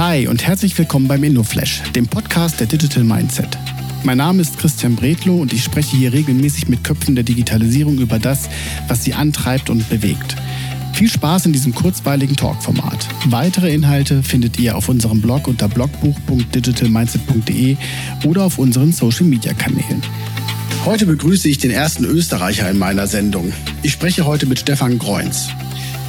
Hi und herzlich willkommen beim InnoFlash, dem Podcast der Digital Mindset. Mein Name ist Christian Bredlow und ich spreche hier regelmäßig mit Köpfen der Digitalisierung über das, was sie antreibt und bewegt. Viel Spaß in diesem kurzweiligen Talkformat. Weitere Inhalte findet ihr auf unserem Blog unter blogbuch.digitalmindset.de oder auf unseren Social Media Kanälen. Heute begrüße ich den ersten Österreicher in meiner Sendung. Ich spreche heute mit Stefan Greuns.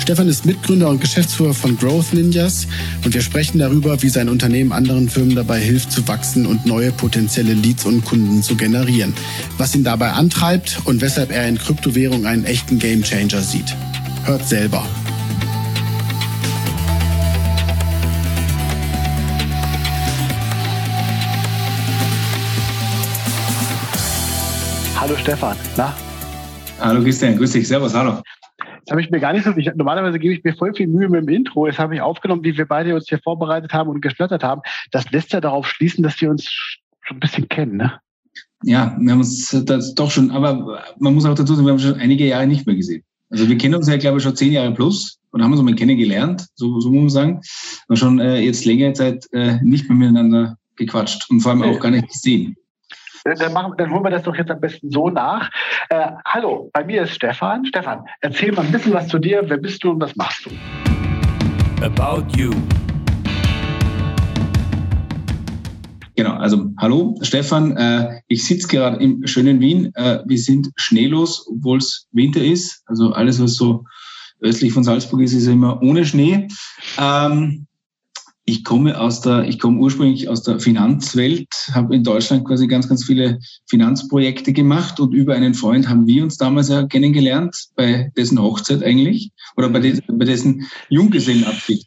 Stefan ist Mitgründer und Geschäftsführer von Growth Ninjas und wir sprechen darüber, wie sein Unternehmen anderen Firmen dabei hilft zu wachsen und neue potenzielle Leads und Kunden zu generieren, was ihn dabei antreibt und weshalb er in Kryptowährung einen echten Gamechanger sieht. Hört selber. Hallo Stefan, na? Hallo Christian, grüß dich, servus, hallo. Das habe ich mir gar nicht so. Ich, normalerweise gebe ich mir voll viel Mühe mit dem Intro. Jetzt habe ich aufgenommen, wie wir beide uns hier vorbereitet haben und geschlottert haben. Das lässt ja darauf schließen, dass wir uns schon ein bisschen kennen, ne? Ja, wir haben uns das doch schon, aber man muss auch dazu sagen, wir haben schon einige Jahre nicht mehr gesehen. Also wir kennen uns ja, glaube ich, schon zehn Jahre plus und haben uns mal kennengelernt, so, so muss man sagen. Und schon äh, jetzt längere Zeit äh, nicht mehr miteinander gequatscht und vor allem auch gar nicht gesehen. Dann, machen, dann holen wir das doch jetzt am besten so nach. Äh, hallo, bei mir ist Stefan. Stefan, erzähl mal ein bisschen was zu dir. Wer bist du und was machst du? About You. Genau, also hallo Stefan, äh, ich sitze gerade im schönen Wien. Äh, wir sind schneelos, obwohl es Winter ist. Also alles, was so östlich von Salzburg ist, ist immer ohne Schnee. Ähm, ich komme aus der, ich komme ursprünglich aus der Finanzwelt, habe in Deutschland quasi ganz, ganz viele Finanzprojekte gemacht und über einen Freund haben wir uns damals ja kennengelernt, bei dessen Hochzeit eigentlich, oder bei, des, bei dessen Junggesellenabschied.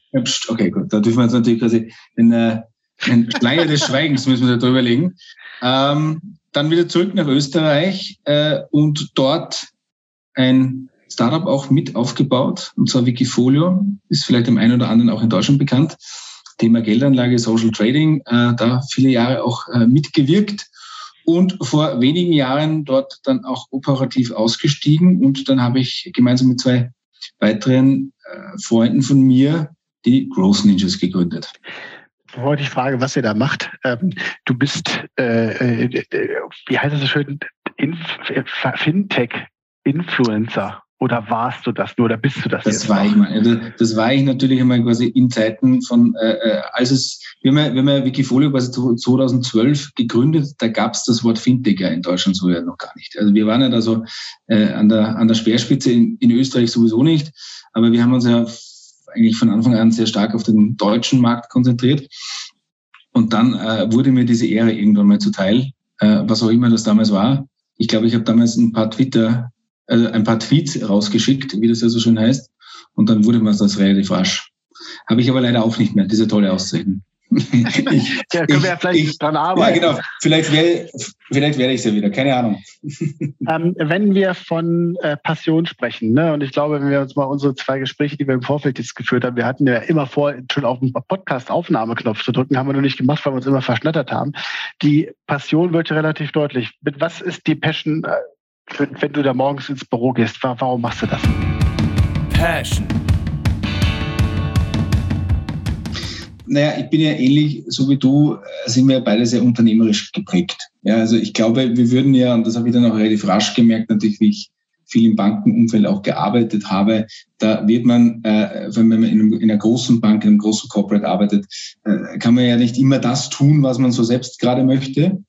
Okay, gut, da dürfen wir jetzt natürlich quasi den, äh, den Schleier des Schweigens müssen wir da drüber legen. Ähm, dann wieder zurück nach Österreich äh, und dort ein Startup auch mit aufgebaut, und zwar Wikifolio, ist vielleicht dem einen oder anderen auch in Deutschland bekannt. Thema Geldanlage, Social Trading, äh, da viele Jahre auch äh, mitgewirkt und vor wenigen Jahren dort dann auch operativ ausgestiegen und dann habe ich gemeinsam mit zwei weiteren äh, Freunden von mir die Growth Ninjas gegründet. Heute ich frage, was ihr da macht. Ähm, du bist, äh, äh, wie heißt das so schön, Inf Fintech-Influencer. Oder warst du das nur oder bist du das? Das war ich mal. Also das war ich natürlich einmal quasi in Zeiten von, äh, äh als es, wir haben ja, wir haben ja Wikifolio quasi 2012 gegründet, da gab es das Wort Fintech ja in Deutschland so ja noch gar nicht. Also wir waren ja da so äh, an, der, an der Speerspitze in, in Österreich sowieso nicht, aber wir haben uns ja eigentlich von Anfang an sehr stark auf den deutschen Markt konzentriert. Und dann äh, wurde mir diese Ehre irgendwann mal zuteil, äh, was auch immer das damals war. Ich glaube, ich habe damals ein paar Twitter also ein paar Tweets rausgeschickt, wie das ja so schön heißt. Und dann wurde man das relativ rasch. Habe ich aber leider auch nicht mehr, diese tolle Auszeichnung. ich, ja, können wir ja vielleicht ich, dran arbeiten. Ja, genau. Vielleicht, wär, vielleicht werde ich es ja wieder, keine Ahnung. Ähm, wenn wir von äh, Passion sprechen, ne, und ich glaube, wenn wir uns mal unsere zwei Gespräche, die wir im Vorfeld jetzt geführt haben, wir hatten ja immer vor, schon auf den Podcast-Aufnahmeknopf zu drücken, haben wir noch nicht gemacht, weil wir uns immer verschnattert haben. Die Passion wird relativ deutlich. Mit was ist die Passion? Wenn du da morgens ins Büro gehst, warum machst du das? Passion. Naja, ich bin ja ähnlich, so wie du, äh, sind wir beide sehr unternehmerisch geprägt. Ja, also ich glaube, wir würden ja, und das habe ich dann auch relativ rasch gemerkt, natürlich, wie ich viel im Bankenumfeld auch gearbeitet habe, da wird man, äh, wenn man in, in einer großen Bank, in einem großen Corporate arbeitet, äh, kann man ja nicht immer das tun, was man so selbst gerade möchte.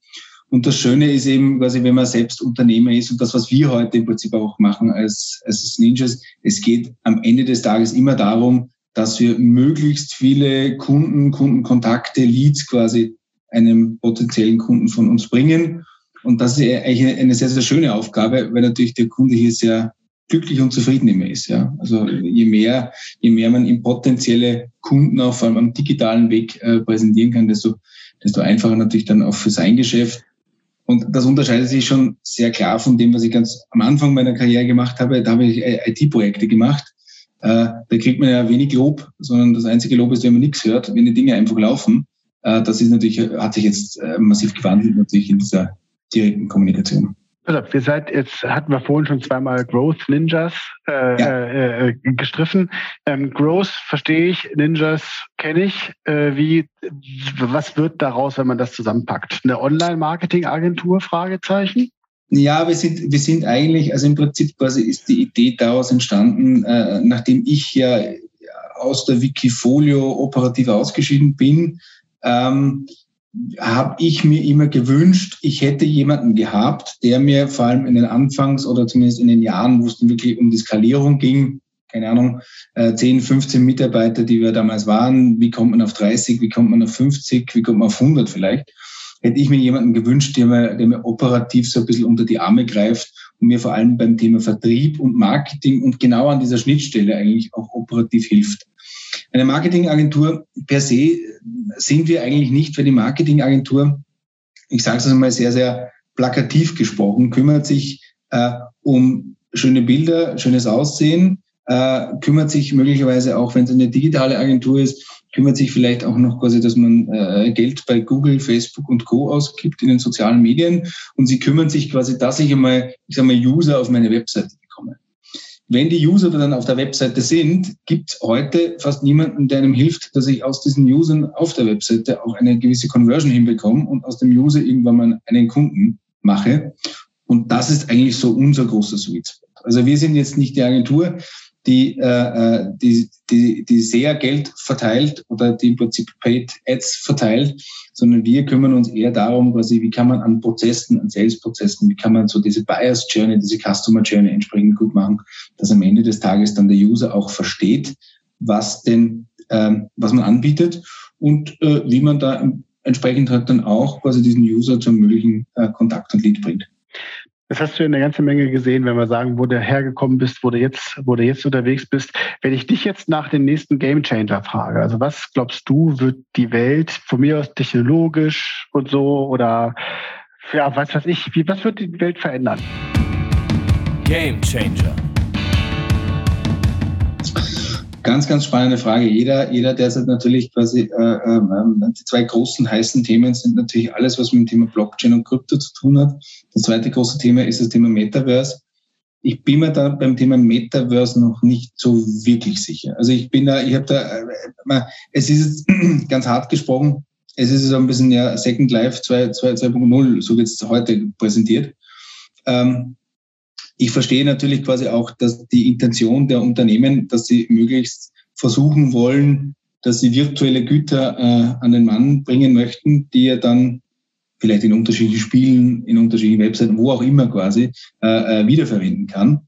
Und das Schöne ist eben quasi, wenn man selbst Unternehmer ist und das, was wir heute im Prinzip auch machen als, als Ninjas, es geht am Ende des Tages immer darum, dass wir möglichst viele Kunden, Kundenkontakte, Leads quasi einem potenziellen Kunden von uns bringen. Und das ist eigentlich eine sehr, sehr schöne Aufgabe, weil natürlich der Kunde hier sehr glücklich und zufrieden immer ist. Ja? Also je mehr, je mehr man ihm potenzielle Kunden auch vor allem am digitalen Weg äh, präsentieren kann, desto, desto einfacher natürlich dann auch für sein Geschäft und das unterscheidet sich schon sehr klar von dem, was ich ganz am Anfang meiner Karriere gemacht habe. Da habe ich IT-Projekte gemacht. Äh, da kriegt man ja wenig Lob, sondern das einzige Lob ist, wenn man nichts hört, wenn die Dinge einfach laufen. Äh, das ist natürlich, hat sich jetzt äh, massiv gewandelt natürlich in dieser direkten Kommunikation. Auf, ihr seid, jetzt hatten wir vorhin schon zweimal Growth Ninjas äh, ja. äh, äh gestriffen. Ähm, Growth verstehe ich, Ninjas kenne ich. Äh, wie, was wird daraus, wenn man das zusammenpackt? Eine Online-Marketing-Agentur? Fragezeichen? Ja, wir sind, wir sind eigentlich, also im Prinzip quasi ist die Idee daraus entstanden, äh, nachdem ich ja aus der Wikifolio operativ ausgeschieden bin, ähm, habe ich mir immer gewünscht, ich hätte jemanden gehabt, der mir vor allem in den Anfangs- oder zumindest in den Jahren, wo es dann wirklich um die Skalierung ging, keine Ahnung, 10, äh, 15 Mitarbeiter, die wir damals waren, wie kommt man auf 30, wie kommt man auf 50, wie kommt man auf 100 vielleicht, hätte ich mir jemanden gewünscht, der mir, der mir operativ so ein bisschen unter die Arme greift und mir vor allem beim Thema Vertrieb und Marketing und genau an dieser Schnittstelle eigentlich auch operativ hilft. Eine Marketingagentur per se sind wir eigentlich nicht, weil die Marketingagentur, ich sage es einmal sehr, sehr plakativ gesprochen, kümmert sich äh, um schöne Bilder, schönes Aussehen, äh, kümmert sich möglicherweise auch, wenn es eine digitale Agentur ist, kümmert sich vielleicht auch noch quasi, dass man äh, Geld bei Google, Facebook und Co. ausgibt in den sozialen Medien und sie kümmern sich quasi, dass ich einmal, ich sage mal, User auf meine Webseite bekomme. Wenn die User dann auf der Webseite sind, gibt heute fast niemanden, der einem hilft, dass ich aus diesen Usern auf der Webseite auch eine gewisse Conversion hinbekomme und aus dem User irgendwann mal einen Kunden mache. Und das ist eigentlich so unser großer Sweet Spot. Also wir sind jetzt nicht die Agentur, die, äh, äh, die, die, die sehr Geld verteilt oder die im Prinzip Paid Ads verteilt, sondern wir kümmern uns eher darum, quasi, wie kann man an Prozessen, an Sales-Prozessen, wie kann man so diese Buyers Journey, diese Customer Journey entsprechend gut machen, dass am Ende des Tages dann der User auch versteht, was denn, ähm, was man anbietet und äh, wie man da entsprechend halt dann auch quasi diesen User zum möglichen äh, Kontakt und Lead bringt. Das hast du eine ganze Menge gesehen, wenn wir sagen, wo du hergekommen bist, wo du jetzt, wo du jetzt unterwegs bist. Wenn ich dich jetzt nach dem nächsten Gamechanger frage, also was glaubst du, wird die Welt von mir aus technologisch und so oder ja, was weiß ich, wie, was wird die Welt verändern? Gamechanger. Ganz, ganz spannende Frage. Jeder, jeder derzeit natürlich quasi, äh, äh, die zwei großen heißen Themen sind natürlich alles, was mit dem Thema Blockchain und Krypto zu tun hat. Das zweite große Thema ist das Thema Metaverse. Ich bin mir da beim Thema Metaverse noch nicht so wirklich sicher. Also ich bin da, ich habe da, äh, es ist jetzt ganz hart gesprochen, es ist so ein bisschen ja Second Life 2.0, so wird es heute präsentiert. Ähm, ich verstehe natürlich quasi auch, dass die Intention der Unternehmen, dass sie möglichst versuchen wollen, dass sie virtuelle Güter äh, an den Mann bringen möchten, die er dann vielleicht in unterschiedlichen Spielen, in unterschiedlichen Webseiten, wo auch immer quasi, äh, äh, wiederverwenden kann.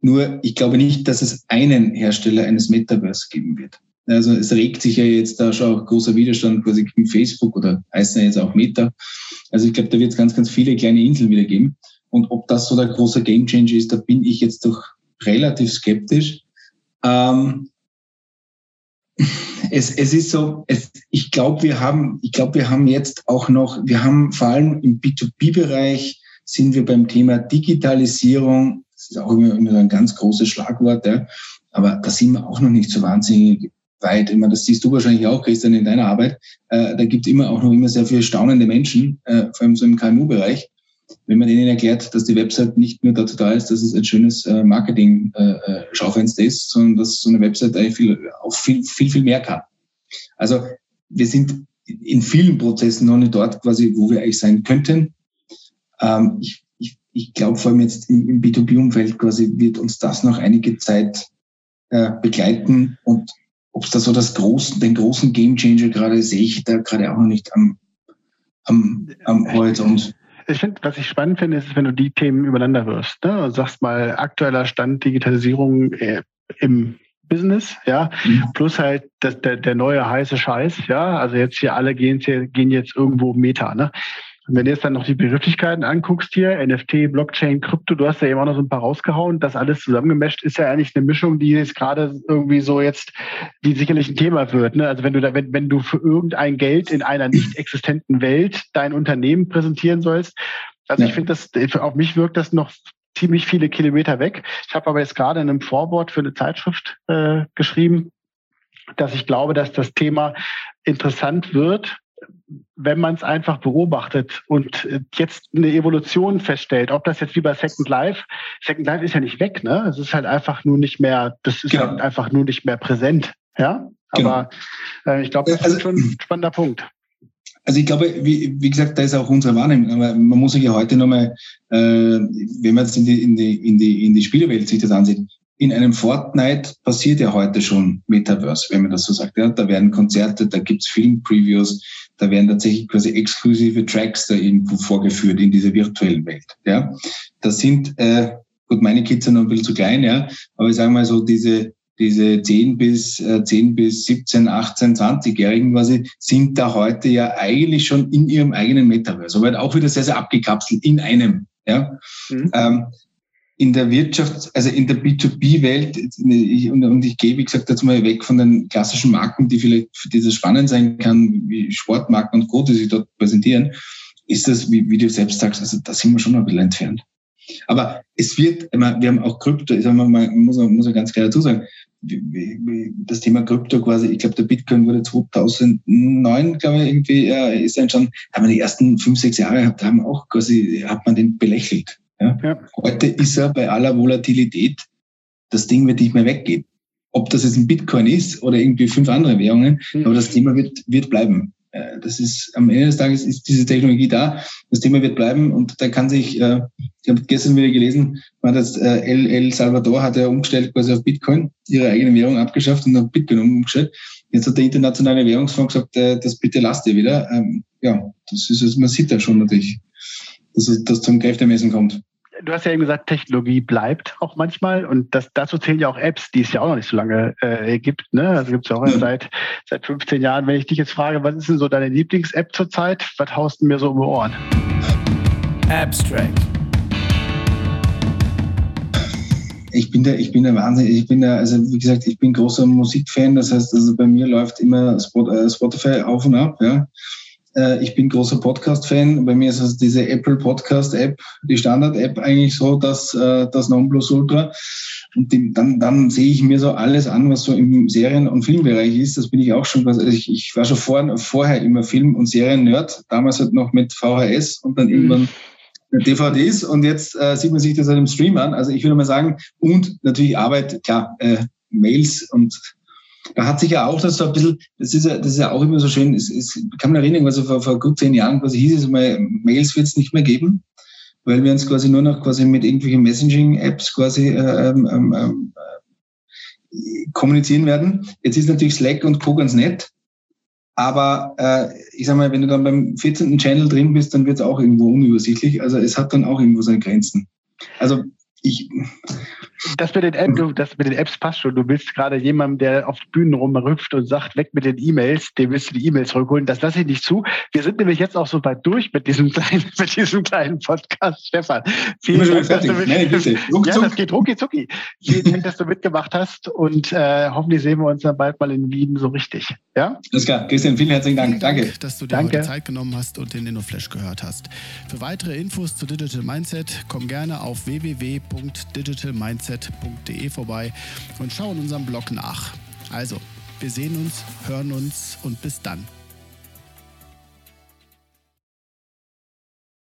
Nur ich glaube nicht, dass es einen Hersteller eines Metaverse geben wird. Also es regt sich ja jetzt da schon auch großer Widerstand quasi gegen Facebook oder heißt ja jetzt auch Meta. Also ich glaube, da wird es ganz, ganz viele kleine Inseln wieder geben. Und ob das so der große Gamechanger ist, da bin ich jetzt doch relativ skeptisch. Ähm, es, es ist so, es, ich glaube, wir haben, ich glaube, wir haben jetzt auch noch, wir haben vor allem im B2B-Bereich sind wir beim Thema Digitalisierung, das ist auch immer, immer ein ganz großes Schlagwort, ja, aber da sind wir auch noch nicht so wahnsinnig weit. Meine, das siehst du wahrscheinlich auch, Christian, in deiner Arbeit. Äh, da gibt es immer auch noch immer sehr viele staunende Menschen, äh, vor allem so im KMU-Bereich wenn man denen erklärt, dass die Website nicht nur dazu da ist, dass es ein schönes äh, Marketing-Schaufenster äh, ist, sondern dass so eine Website eigentlich viel, auch viel, viel, viel mehr kann. Also wir sind in vielen Prozessen noch nicht dort quasi, wo wir eigentlich sein könnten. Ähm, ich ich, ich glaube vor allem jetzt im, im B2B-Umfeld quasi wird uns das noch einige Zeit äh, begleiten und ob es da so das großen, den großen Gamechanger gerade sehe ich da gerade auch noch nicht am, am, am Horizont ich finde, was ich spannend finde, ist, wenn du die Themen übereinander wirst. Ne? Und sagst mal, aktueller Stand Digitalisierung äh, im Business, ja, mhm. plus halt das, der, der neue heiße Scheiß, ja, also jetzt hier alle gehen, gehen jetzt irgendwo Meta, ne? Und wenn du jetzt dann noch die Begrifflichkeiten anguckst hier, NFT, Blockchain, Krypto, du hast ja eben auch noch so ein paar rausgehauen, das alles zusammengemischt ist ja eigentlich eine Mischung, die jetzt gerade irgendwie so jetzt, die sicherlich ein Thema wird. Ne? Also wenn du da, wenn, wenn du für irgendein Geld in einer nicht existenten Welt dein Unternehmen präsentieren sollst, also ja. ich finde das, auf mich wirkt das noch ziemlich viele Kilometer weg. Ich habe aber jetzt gerade in einem Vorwort für eine Zeitschrift äh, geschrieben, dass ich glaube, dass das Thema interessant wird, wenn man es einfach beobachtet und äh, jetzt eine Evolution feststellt, ob das jetzt wie bei Second Life, Second Life ist ja nicht weg, ne? Es ist halt einfach nur nicht mehr, das ist genau. halt einfach nur nicht mehr präsent, ja. Aber genau. äh, ich glaube, das also, ist schon ein spannender Punkt. Also ich glaube, wie, wie gesagt, da ist auch unsere Wahrnehmung. Aber man muss sich ja heute nochmal, äh, wenn man jetzt in die, in die, in die, in die Spielewelt sich das ansieht, in einem Fortnite passiert ja heute schon Metaverse, wenn man das so sagt. Ja, da werden Konzerte, da gibt's Film-Previews, da werden tatsächlich quasi exklusive Tracks da irgendwo vorgeführt in dieser virtuellen Welt. Ja, das sind, äh, gut, meine Kids sind noch ein bisschen zu klein, ja, aber ich sage mal so, diese, diese 10 bis, äh, 10 bis 17, 18, 20-Jährigen quasi sind da heute ja eigentlich schon in ihrem eigenen Metaverse, aber auch wieder sehr, sehr abgekapselt in einem. Ja? Mhm. Ähm, in der Wirtschaft, also in der B2B-Welt, und, und, ich gehe, wie gesagt, jetzt mal weg von den klassischen Marken, die vielleicht für dieses spannend sein kann, wie Sportmarken und Co., die sich dort präsentieren, ist das, wie, wie du selbst sagst, also da sind wir schon ein bisschen entfernt. Aber es wird, wir haben auch Krypto, ich sag mal, man muss, ganz klar dazu sagen, das Thema Krypto quasi, ich glaube, der Bitcoin wurde 2009, glaube ich, irgendwie, ja, ist dann schon, haben wir die ersten fünf, sechs Jahre haben auch quasi, hat man den belächelt. Ja? ja. Heute ist er bei aller Volatilität, das Ding wird nicht mehr weggehen. Ob das jetzt ein Bitcoin ist oder irgendwie fünf andere Währungen, mhm. aber das Thema wird, wird bleiben. Äh, das ist am Ende des Tages ist diese Technologie da. Das Thema wird bleiben und da kann sich, äh, ich habe gestern wieder gelesen, man das äh, El, El Salvador hat ja umgestellt quasi auf Bitcoin, ihre eigene Währung abgeschafft und auf Bitcoin umgestellt. Jetzt hat der internationale Währungsfonds gesagt, das bitte lasst ihr wieder. Ähm, ja, das ist, also man sieht da schon natürlich, dass das zum Kräftemessen kommt du hast ja eben gesagt, Technologie bleibt auch manchmal und das, dazu zählen ja auch Apps, die es ja auch noch nicht so lange äh, gibt. Ne? Also gibt es ja auch ja. seit, seit 15 Jahren. Wenn ich dich jetzt frage, was ist denn so deine Lieblings-App zurzeit? Was haust du mir so um die Ohren? Abstract. Ich bin der, ich bin der Wahnsinn. Ich bin der, also wie gesagt, ich bin großer Musikfan. Das heißt, also bei mir läuft immer äh, Spotify auf und ab. Ja. Äh, ich bin großer Podcast-Fan. Bei mir ist also diese Apple Podcast-App, die Standard-App eigentlich so, dass äh, das Nonplusultra. Und die, dann, dann sehe ich mir so alles an, was so im Serien- und Filmbereich ist. Das bin ich auch schon. Also ich, ich war schon vor, vorher immer Film- und Serien-Nerd. Damals halt noch mit VHS und dann mhm. irgendwann DVDs und jetzt äh, sieht man sich das halt im Stream an. Also ich würde mal sagen, und natürlich Arbeit, klar, äh, Mails und da hat sich ja auch das so ein bisschen, das ist ja, das ist ja auch immer so schön, es, es kann man erinnern, also vor, vor gut zehn Jahren quasi hieß es mal, Mails wird es nicht mehr geben, weil wir uns quasi nur noch quasi mit irgendwelchen Messaging-Apps quasi äh, ähm, ähm, ähm äh, kommunizieren werden. Jetzt ist natürlich Slack und Co. ganz nett, aber äh, ich sag mal, wenn du dann beim 14. Channel drin bist, dann wird es auch irgendwo unübersichtlich. Also es hat dann auch irgendwo seine Grenzen. Also ich, das mit, den App, du, das mit den Apps passt schon. Du willst gerade jemandem, der auf Bühnen rumrüpft und sagt, weg mit den E-Mails, dem willst du die E-Mails zurückholen. Das lasse ich nicht zu. Wir sind nämlich jetzt auch so weit durch mit diesem kleinen, mit diesem kleinen Podcast. Stefan, vielen Dank, dass du mit, Nein, bitte. ja, das geht rucki zucki. Vielen Dank, dass du mitgemacht hast und äh, hoffentlich sehen wir uns dann bald mal in Wien so richtig. Ja? Alles klar. Christian, vielen herzlichen Dank. Danke. Dank, dass du dir Danke. heute Zeit genommen hast und den InnoFlash gehört hast. Für weitere Infos zu Digital Mindset komm gerne auf www.digitalmindset.de vorbei und schau in unserem Blog nach. Also, wir sehen uns, hören uns und bis dann.